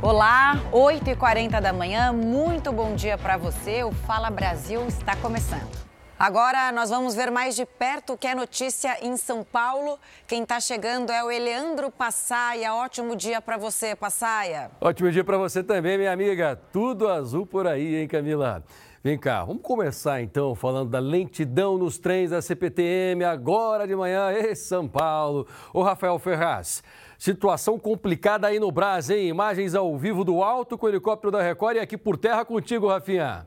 Olá, 8h40 da manhã, muito bom dia para você. O Fala Brasil está começando. Agora nós vamos ver mais de perto o que é notícia em São Paulo. Quem está chegando é o Eleandro Passaia. Ótimo dia para você, Passaia. Ótimo dia para você também, minha amiga. Tudo azul por aí, hein, Camila? Vem cá, vamos começar então falando da lentidão nos trens da CPTM agora de manhã em São Paulo. O Rafael Ferraz. Situação complicada aí no Brasil, hein? Imagens ao vivo do alto com o helicóptero da Record e aqui por terra contigo, Rafinha.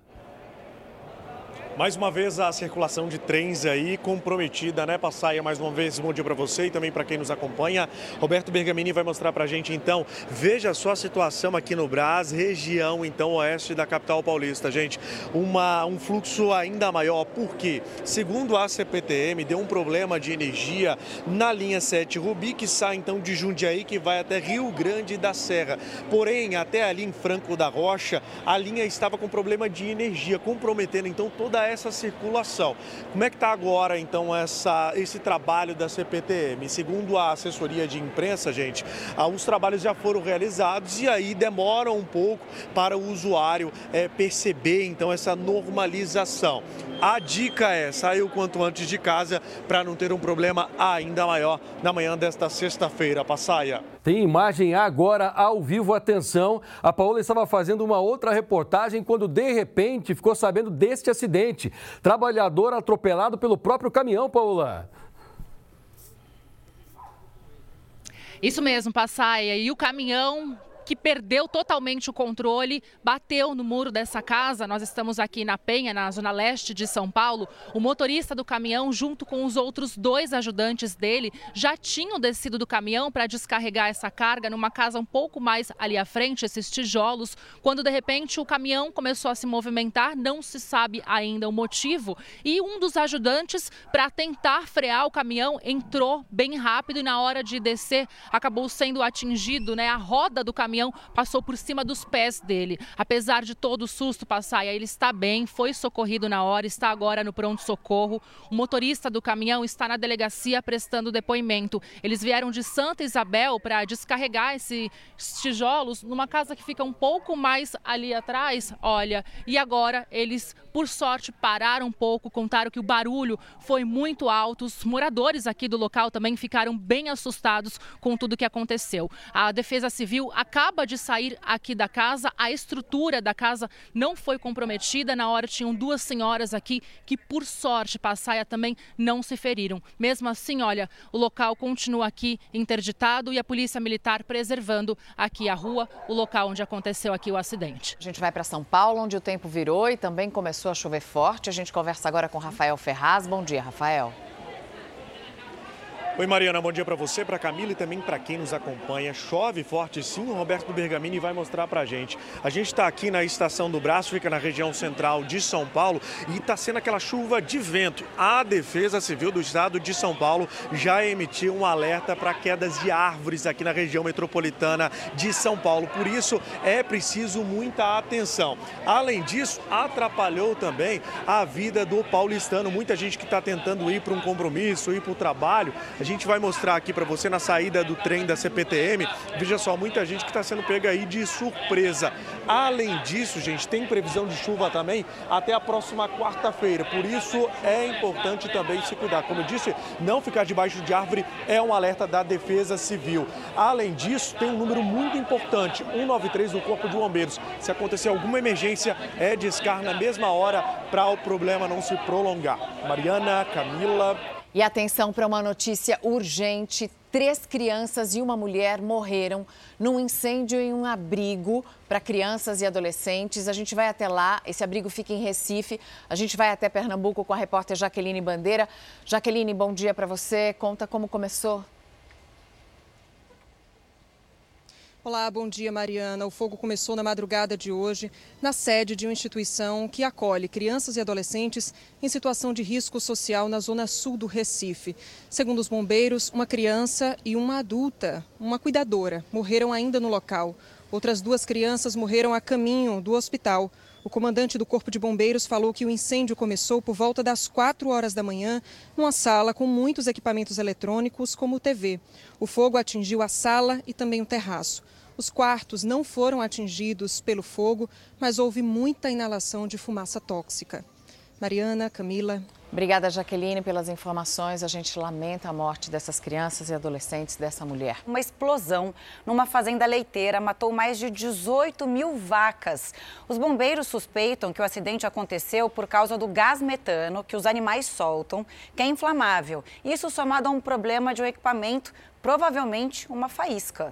Mais uma vez a circulação de trens aí comprometida, né, Passaia? Mais uma vez, bom dia para você e também para quem nos acompanha. Roberto Bergamini vai mostrar para a gente então. Veja só a situação aqui no Brás, região então oeste da capital paulista, gente. Uma, um fluxo ainda maior, porque, segundo a CPTM, deu um problema de energia na linha 7 Rubi, que sai então de Jundiaí, que vai até Rio Grande da Serra. Porém, até ali em Franco da Rocha, a linha estava com problema de energia, comprometendo então toda essa circulação. Como é que está agora, então, essa, esse trabalho da CPTM? Segundo a assessoria de imprensa, gente, os trabalhos já foram realizados e aí demoram um pouco para o usuário é, perceber, então, essa normalização. A dica é sair o quanto antes de casa para não ter um problema ainda maior na manhã desta sexta-feira. Passaia. Tem imagem agora ao vivo, atenção. A Paola estava fazendo uma outra reportagem quando de repente ficou sabendo deste acidente. Trabalhador atropelado pelo próprio caminhão, Paola. Isso mesmo, Passaia. E o caminhão que perdeu totalmente o controle, bateu no muro dessa casa. Nós estamos aqui na Penha, na zona leste de São Paulo. O motorista do caminhão, junto com os outros dois ajudantes dele, já tinham descido do caminhão para descarregar essa carga numa casa um pouco mais ali à frente, esses tijolos, quando de repente o caminhão começou a se movimentar, não se sabe ainda o motivo, e um dos ajudantes, para tentar frear o caminhão, entrou bem rápido e na hora de descer acabou sendo atingido, né? A roda do caminhão caminhão passou por cima dos pés dele. Apesar de todo o susto passar, ele está bem, foi socorrido na hora, está agora no pronto-socorro. O motorista do caminhão está na delegacia prestando depoimento. Eles vieram de Santa Isabel para descarregar esses tijolos numa casa que fica um pouco mais ali atrás. Olha, e agora eles, por sorte, pararam um pouco, contaram que o barulho foi muito alto. Os moradores aqui do local também ficaram bem assustados com tudo que aconteceu. A Defesa Civil acaba acaba de sair aqui da casa. A estrutura da casa não foi comprometida. Na hora tinham duas senhoras aqui que, por sorte, passaia também não se feriram. Mesmo assim, olha, o local continua aqui interditado e a polícia militar preservando aqui a rua, o local onde aconteceu aqui o acidente. A gente vai para São Paulo, onde o tempo virou e também começou a chover forte. A gente conversa agora com Rafael Ferraz. Bom dia, Rafael. Oi, Mariana, bom dia para você, para Camila e também para quem nos acompanha. Chove forte sim, o Roberto Bergamini vai mostrar para a gente. A gente está aqui na estação do Braço, fica na região central de São Paulo e está sendo aquela chuva de vento. A Defesa Civil do Estado de São Paulo já emitiu um alerta para quedas de árvores aqui na região metropolitana de São Paulo. Por isso é preciso muita atenção. Além disso, atrapalhou também a vida do paulistano. Muita gente que está tentando ir para um compromisso, ir para o trabalho. A gente vai mostrar aqui para você na saída do trem da CPTM. Veja só, muita gente que está sendo pega aí de surpresa. Além disso, gente, tem previsão de chuva também até a próxima quarta-feira. Por isso é importante também se cuidar. Como eu disse, não ficar debaixo de árvore é um alerta da Defesa Civil. Além disso, tem um número muito importante, 193 do Corpo de Bombeiros. Se acontecer alguma emergência, é discar na mesma hora para o problema não se prolongar. Mariana, Camila. E atenção para uma notícia urgente: três crianças e uma mulher morreram num incêndio em um abrigo para crianças e adolescentes. A gente vai até lá, esse abrigo fica em Recife. A gente vai até Pernambuco com a repórter Jaqueline Bandeira. Jaqueline, bom dia para você. Conta como começou. Olá, bom dia, Mariana. O fogo começou na madrugada de hoje na sede de uma instituição que acolhe crianças e adolescentes em situação de risco social na zona sul do Recife. Segundo os bombeiros, uma criança e uma adulta, uma cuidadora, morreram ainda no local. Outras duas crianças morreram a caminho do hospital. O comandante do Corpo de Bombeiros falou que o incêndio começou por volta das 4 horas da manhã, numa sala com muitos equipamentos eletrônicos, como TV. O fogo atingiu a sala e também o terraço. Os quartos não foram atingidos pelo fogo, mas houve muita inalação de fumaça tóxica. Mariana, Camila. Obrigada, Jaqueline, pelas informações. A gente lamenta a morte dessas crianças e adolescentes dessa mulher. Uma explosão numa fazenda leiteira matou mais de 18 mil vacas. Os bombeiros suspeitam que o acidente aconteceu por causa do gás metano que os animais soltam, que é inflamável. Isso somado a um problema de um equipamento, provavelmente uma faísca.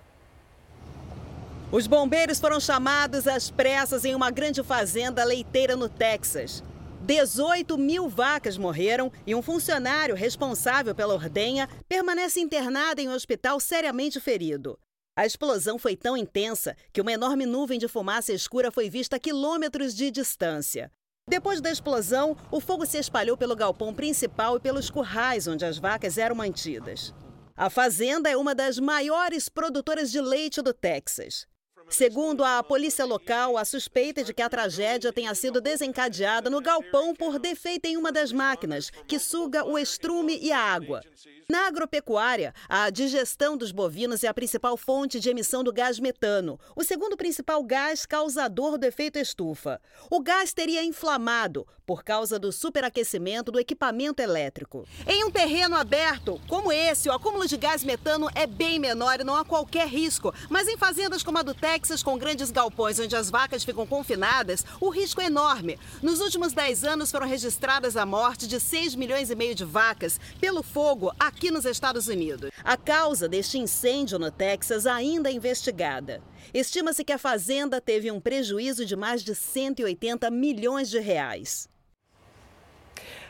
Os bombeiros foram chamados às pressas em uma grande fazenda leiteira no Texas. 18 mil vacas morreram e um funcionário responsável pela ordenha permanece internado em um hospital seriamente ferido. A explosão foi tão intensa que uma enorme nuvem de fumaça escura foi vista a quilômetros de distância. Depois da explosão, o fogo se espalhou pelo galpão principal e pelos currais onde as vacas eram mantidas. A fazenda é uma das maiores produtoras de leite do Texas. Segundo a polícia local, a suspeita de que a tragédia tenha sido desencadeada no galpão por defeito em uma das máquinas, que suga o estrume e a água. Na agropecuária, a digestão dos bovinos é a principal fonte de emissão do gás metano, o segundo principal gás causador do efeito estufa. O gás teria inflamado por causa do superaquecimento do equipamento elétrico. Em um terreno aberto como esse, o acúmulo de gás metano é bem menor e não há qualquer risco. Mas em fazendas como a do Texas, com grandes galpões onde as vacas ficam confinadas, o risco é enorme. Nos últimos 10 anos foram registradas a morte de 6 milhões e meio de vacas pelo fogo aqui nos Estados Unidos. A causa deste incêndio no Texas ainda é investigada. Estima-se que a fazenda teve um prejuízo de mais de 180 milhões de reais.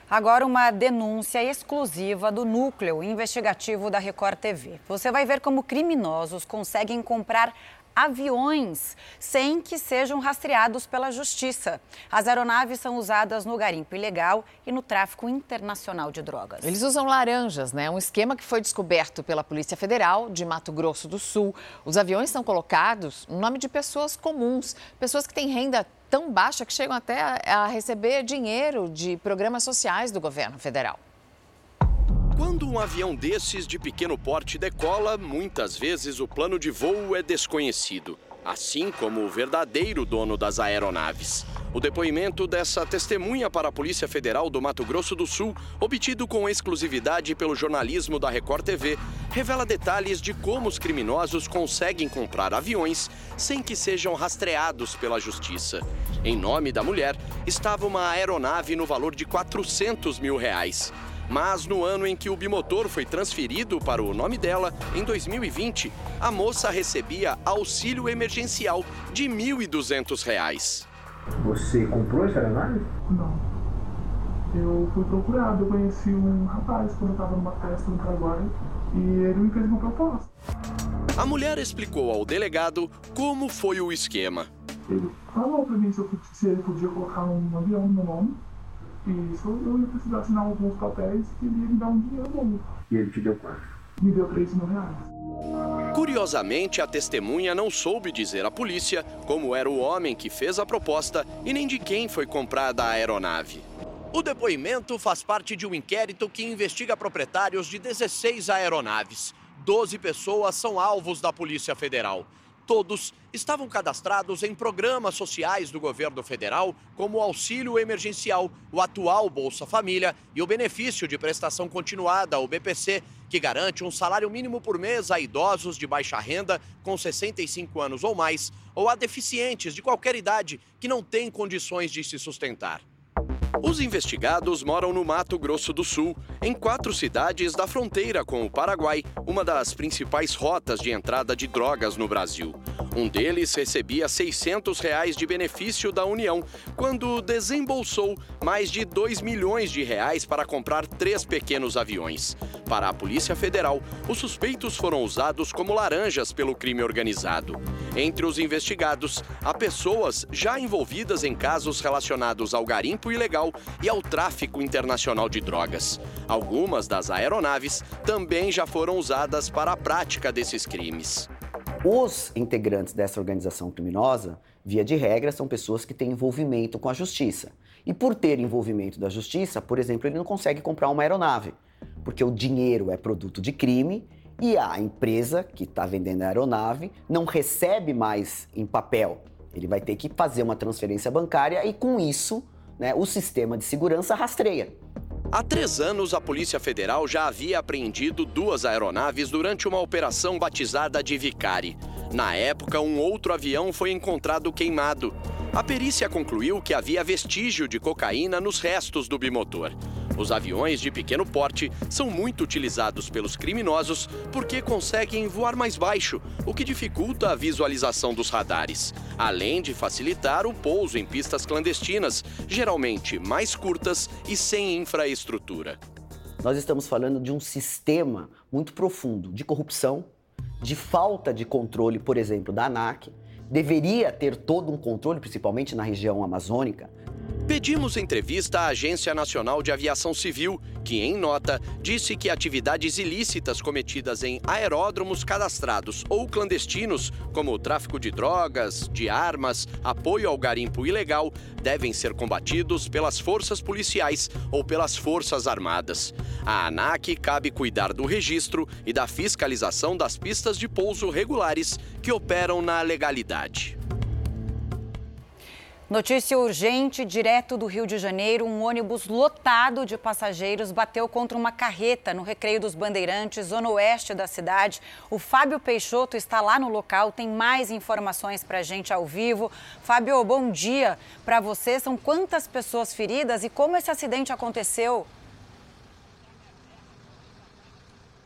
Agora, uma denúncia exclusiva do núcleo investigativo da Record TV. Você vai ver como criminosos conseguem comprar aviões sem que sejam rastreados pela justiça. As aeronaves são usadas no garimpo ilegal e no tráfico internacional de drogas. Eles usam laranjas, né? Um esquema que foi descoberto pela Polícia Federal de Mato Grosso do Sul. Os aviões são colocados no nome de pessoas comuns, pessoas que têm renda tão baixa que chegam até a receber dinheiro de programas sociais do governo federal. Um avião desses de pequeno porte decola, muitas vezes o plano de voo é desconhecido, assim como o verdadeiro dono das aeronaves. O depoimento dessa testemunha para a Polícia Federal do Mato Grosso do Sul, obtido com exclusividade pelo jornalismo da Record TV, revela detalhes de como os criminosos conseguem comprar aviões sem que sejam rastreados pela justiça. Em nome da mulher, estava uma aeronave no valor de 400 mil reais. Mas no ano em que o bimotor foi transferido para o nome dela, em 2020, a moça recebia auxílio emergencial de R$ 1.200. Você comprou essa aeronave? Não. Eu fui procurado, eu conheci um rapaz quando eu estava numa festa no Paraguai e ele me fez uma proposta. A mulher explicou ao delegado como foi o esquema. Ele falou para mim se, ele podia colocar um avião no meu nome isso, eu ia precisar assinar alguns papéis e ele ia me dar um dinheiro bom. E ele te deu quanto? Me deu 3 mil reais. Curiosamente, a testemunha não soube dizer à polícia como era o homem que fez a proposta e nem de quem foi comprada a aeronave. O depoimento faz parte de um inquérito que investiga proprietários de 16 aeronaves. 12 pessoas são alvos da Polícia Federal. Todos estavam cadastrados em programas sociais do governo federal, como o auxílio emergencial, o atual Bolsa Família e o benefício de prestação continuada, o BPC, que garante um salário mínimo por mês a idosos de baixa renda com 65 anos ou mais, ou a deficientes de qualquer idade que não têm condições de se sustentar. Os investigados moram no Mato Grosso do Sul, em quatro cidades da fronteira com o Paraguai, uma das principais rotas de entrada de drogas no Brasil. Um deles recebia 600 reais de benefício da União, quando desembolsou mais de 2 milhões de reais para comprar três pequenos aviões. Para a Polícia Federal, os suspeitos foram usados como laranjas pelo crime organizado. Entre os investigados, há pessoas já envolvidas em casos relacionados ao garimpo ilegal e ao tráfico internacional de drogas. Algumas das aeronaves também já foram usadas para a prática desses crimes. Os integrantes dessa organização criminosa, via de regra, são pessoas que têm envolvimento com a justiça. E por ter envolvimento da justiça, por exemplo, ele não consegue comprar uma aeronave, porque o dinheiro é produto de crime E a empresa que está vendendo a aeronave não recebe mais em papel. Ele vai ter que fazer uma transferência bancária e, com isso, né, o sistema de segurança rastreia. Há três anos, a Polícia Federal já havia apreendido duas aeronaves durante uma operação batizada de Vicari. Na época, um outro avião foi encontrado queimado. A perícia concluiu que havia vestígio de cocaína nos restos do bimotor. Os aviões de pequeno porte são muito utilizados pelos criminosos porque conseguem voar mais baixo, o que dificulta a visualização dos radares, além de facilitar o pouso em pistas clandestinas, geralmente mais curtas e sem infraestrutura. Nós estamos falando de um sistema muito profundo de corrupção, de falta de controle, por exemplo, da ANAC. Deveria ter todo um controle, principalmente na região amazônica, Pedimos entrevista à Agência Nacional de Aviação Civil, que, em nota, disse que atividades ilícitas cometidas em aeródromos cadastrados ou clandestinos, como o tráfico de drogas, de armas, apoio ao garimpo ilegal, devem ser combatidos pelas forças policiais ou pelas forças armadas. A ANAC cabe cuidar do registro e da fiscalização das pistas de pouso regulares que operam na legalidade. Notícia urgente, direto do Rio de Janeiro, um ônibus lotado de passageiros bateu contra uma carreta no Recreio dos Bandeirantes, zona oeste da cidade. O Fábio Peixoto está lá no local, tem mais informações para a gente ao vivo. Fábio, bom dia para você. São quantas pessoas feridas e como esse acidente aconteceu?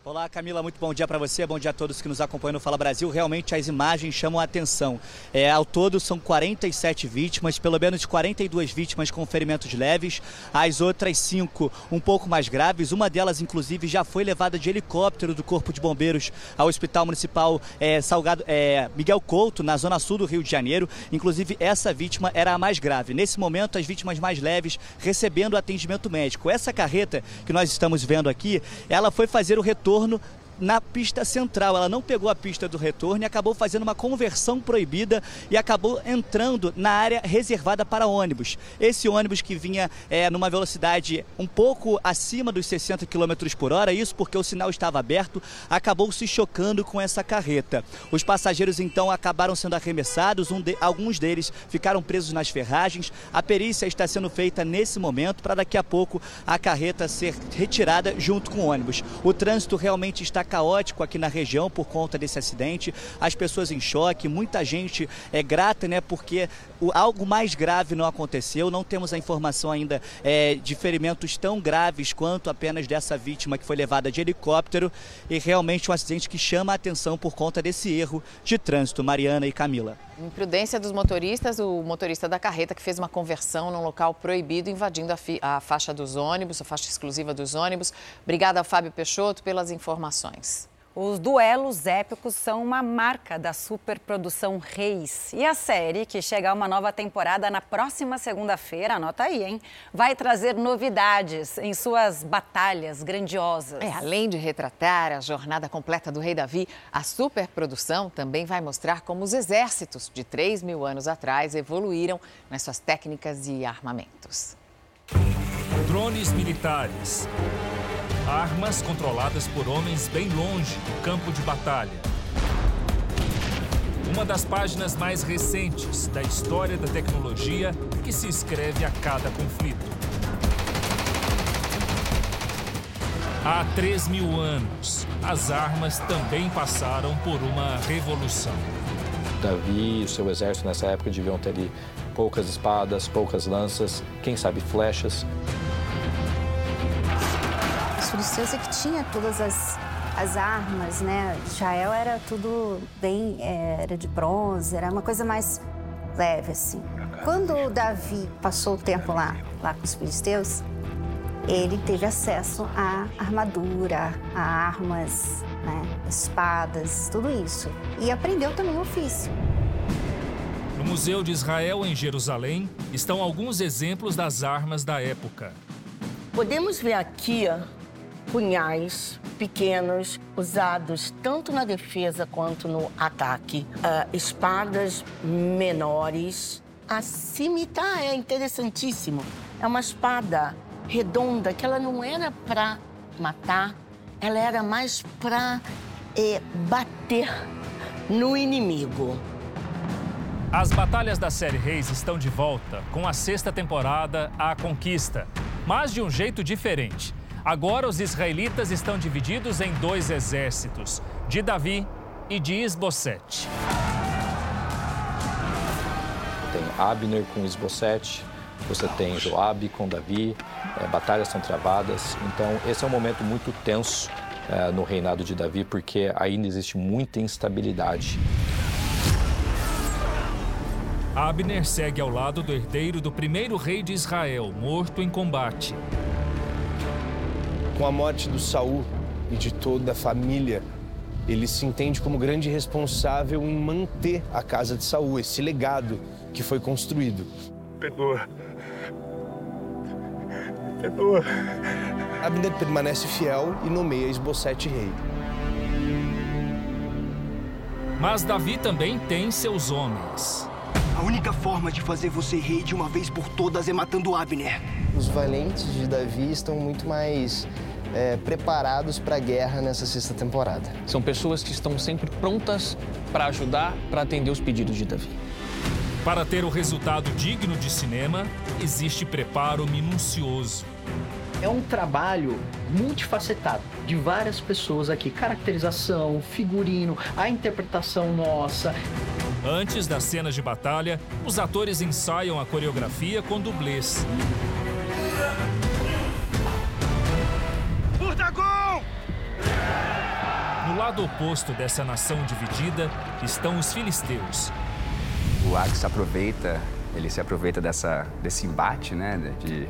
Olá, Camila, muito bom dia para você, bom dia a todos que nos acompanham no Fala Brasil. Realmente as imagens chamam a atenção. É, ao todo são 47 vítimas, pelo menos 42 vítimas com ferimentos leves, as outras cinco um pouco mais graves. Uma delas, inclusive, já foi levada de helicóptero do Corpo de Bombeiros ao Hospital Municipal é, Salgado, é, Miguel Couto, na zona sul do Rio de Janeiro. Inclusive, essa vítima era a mais grave. Nesse momento, as vítimas mais leves recebendo atendimento médico. Essa carreta que nós estamos vendo aqui, ela foi fazer o retorno retorno na pista central. Ela não pegou a pista do retorno e acabou fazendo uma conversão proibida e acabou entrando na área reservada para ônibus. Esse ônibus que vinha é, numa velocidade um pouco acima dos 60 km por hora, isso porque o sinal estava aberto, acabou se chocando com essa carreta. Os passageiros então acabaram sendo arremessados, um de, alguns deles ficaram presos nas ferragens. A perícia está sendo feita nesse momento para daqui a pouco a carreta ser retirada junto com o ônibus. O trânsito realmente está caótico aqui na região por conta desse acidente. As pessoas em choque, muita gente é grata, né? Porque o, algo mais grave não aconteceu. Não temos a informação ainda é, de ferimentos tão graves quanto apenas dessa vítima que foi levada de helicóptero. E realmente um acidente que chama a atenção por conta desse erro de trânsito, Mariana e Camila. Imprudência dos motoristas, o motorista da carreta que fez uma conversão num local proibido, invadindo a, a, faixa dos ônibus, a faixa exclusiva dos ônibus. Obrigada, Fábio Peixoto, pelas informações. Os duelos épicos são uma marca da superprodução Reis. E a série, que chega a uma nova temporada na próxima segunda-feira, anota aí, hein? Vai trazer novidades em suas batalhas grandiosas. É, além de retratar a jornada completa do Rei Davi, a superprodução também vai mostrar como os exércitos de 3 mil anos atrás evoluíram nas suas técnicas e armamentos. Drones militares Armas controladas por homens bem longe do campo de batalha. Uma das páginas mais recentes da história da tecnologia que se escreve a cada conflito. Há 3 mil anos, as armas também passaram por uma revolução. Davi e seu exército nessa época deviam ter poucas espadas, poucas lanças, quem sabe flechas filisteus é que tinha todas as, as armas, né? Israel era tudo bem, é, era de bronze, era uma coisa mais leve, assim. Quando Davi passou o tempo lá, lá com os filisteus, ele teve acesso à armadura, a armas, né? espadas, tudo isso. E aprendeu também o ofício. No Museu de Israel, em Jerusalém, estão alguns exemplos das armas da época. Podemos ver aqui punhais pequenos usados tanto na defesa quanto no ataque, uh, espadas menores. A cimitarra é interessantíssimo. É uma espada redonda que ela não era para matar, ela era mais para é bater no inimigo. As batalhas da série Reis estão de volta com a sexta temporada A Conquista, mas de um jeito diferente. Agora os israelitas estão divididos em dois exércitos, de Davi e de Isbosete. Tem Abner com Isbosete, você tem Joabe com Davi, é, batalhas são travadas. Então esse é um momento muito tenso é, no reinado de Davi, porque ainda existe muita instabilidade. Abner segue ao lado do herdeiro do primeiro rei de Israel, morto em combate. Com a morte do Saul e de toda a família, ele se entende como grande responsável em manter a casa de Saul, esse legado que foi construído. Perdoa. Perdoa. Abner permanece fiel e nomeia Esbocete rei. Mas Davi também tem seus homens. A única forma de fazer você rei de uma vez por todas é matando Abner. Os valentes de Davi estão muito mais é, preparados para a guerra nessa sexta temporada. São pessoas que estão sempre prontas para ajudar, para atender os pedidos de Davi. Para ter o resultado digno de cinema, existe preparo minucioso. É um trabalho multifacetado de várias pessoas aqui: caracterização, figurino, a interpretação nossa. Antes das cenas de batalha, os atores ensaiam a coreografia com dublês. Furtagão! No lado oposto dessa nação dividida estão os filisteus. O Axe aproveita, ele se aproveita dessa, desse embate, né, de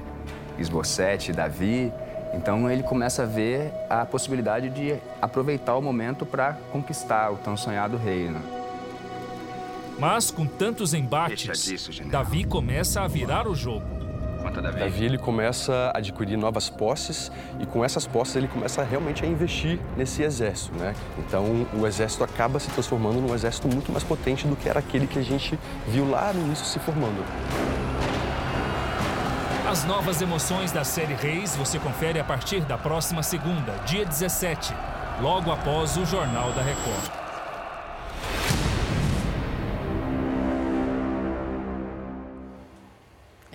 Esbocete e Davi. Então ele começa a ver a possibilidade de aproveitar o momento para conquistar o tão sonhado reino. Mas com tantos embates, disso, Davi começa a virar o jogo. Davi. Davi ele começa a adquirir novas posses e com essas posses ele começa realmente a investir nesse exército, né? Então o exército acaba se transformando num exército muito mais potente do que era aquele que a gente viu lá no início se formando. As novas emoções da série Reis você confere a partir da próxima segunda, dia 17, logo após o Jornal da Record.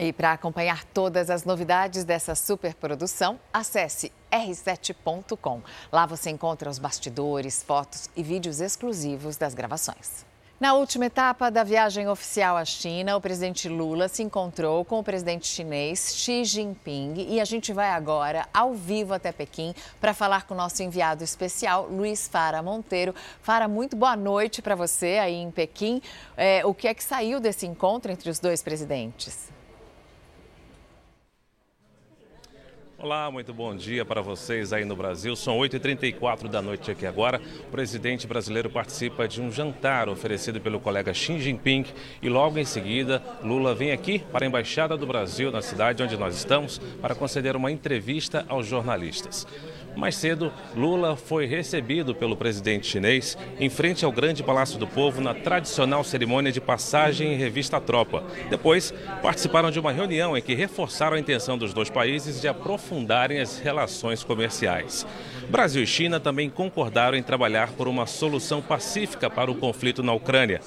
E para acompanhar todas as novidades dessa superprodução, acesse r7.com. Lá você encontra os bastidores, fotos e vídeos exclusivos das gravações. Na última etapa da viagem oficial à China, o presidente Lula se encontrou com o presidente chinês Xi Jinping e a gente vai agora ao vivo até Pequim para falar com o nosso enviado especial, Luiz Fara Monteiro. Fara, muito boa noite para você aí em Pequim. É, o que é que saiu desse encontro entre os dois presidentes? Olá, muito bom dia para vocês aí no Brasil. São 8h34 da noite aqui agora. O presidente brasileiro participa de um jantar oferecido pelo colega Xi Jinping e logo em seguida Lula vem aqui para a Embaixada do Brasil na cidade onde nós estamos para conceder uma entrevista aos jornalistas. Mais cedo, Lula foi recebido pelo presidente chinês em frente ao Grande Palácio do Povo na tradicional cerimônia de passagem em revista tropa. Depois, participaram de uma reunião em que reforçaram a intenção dos dois países de aprofundarem as relações comerciais. Brasil e China também concordaram em trabalhar por uma solução pacífica para o conflito na Ucrânia.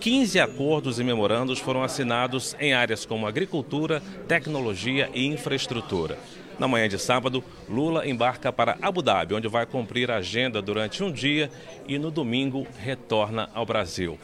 15 acordos e memorandos foram assinados em áreas como agricultura, tecnologia e infraestrutura. Na manhã de sábado, Lula embarca para Abu Dhabi, onde vai cumprir a agenda durante um dia e no domingo retorna ao Brasil.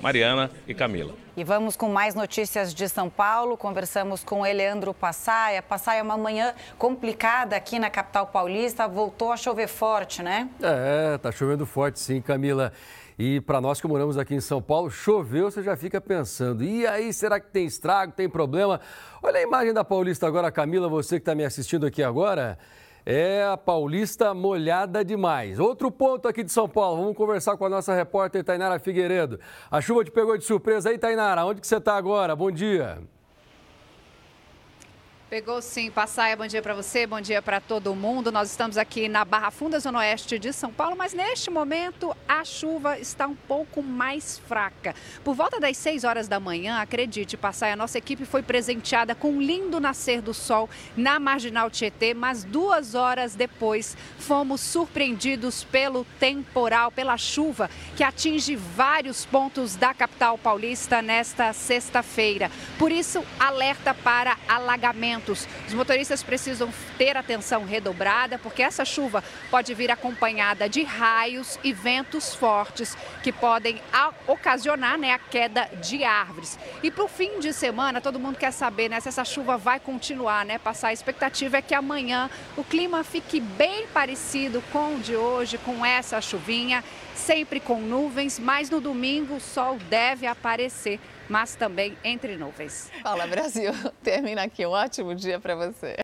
Mariana e Camila. E vamos com mais notícias de São Paulo. Conversamos com Eleandro Passaia. Passaia, uma manhã complicada aqui na capital paulista. Voltou a chover forte, né? É, tá chovendo forte sim, Camila. E para nós que moramos aqui em São Paulo, choveu, você já fica pensando, e aí, será que tem estrago, tem problema? Olha a imagem da Paulista agora, Camila, você que está me assistindo aqui agora. É a Paulista molhada demais. Outro ponto aqui de São Paulo, vamos conversar com a nossa repórter Tainara Figueiredo. A chuva te pegou de surpresa aí, Tainara, onde que você está agora? Bom dia. Pegou sim, Passaia, bom dia para você, bom dia para todo mundo. Nós estamos aqui na Barra Funda, Zona Oeste de São Paulo, mas neste momento a chuva está um pouco mais fraca. Por volta das 6 horas da manhã, acredite, Passaia, nossa equipe foi presenteada com um lindo nascer do sol na Marginal Tietê, mas duas horas depois fomos surpreendidos pelo temporal, pela chuva que atinge vários pontos da capital paulista nesta sexta-feira. Por isso, alerta para alagamento os motoristas precisam ter atenção redobrada, porque essa chuva pode vir acompanhada de raios e ventos fortes que podem ocasionar né, a queda de árvores. E para o fim de semana, todo mundo quer saber né, se essa chuva vai continuar, né? Passar. A expectativa é que amanhã o clima fique bem parecido com o de hoje, com essa chuvinha, sempre com nuvens, mas no domingo o sol deve aparecer mas também entre nuvens. Fala Brasil, termina aqui. Um ótimo dia para você.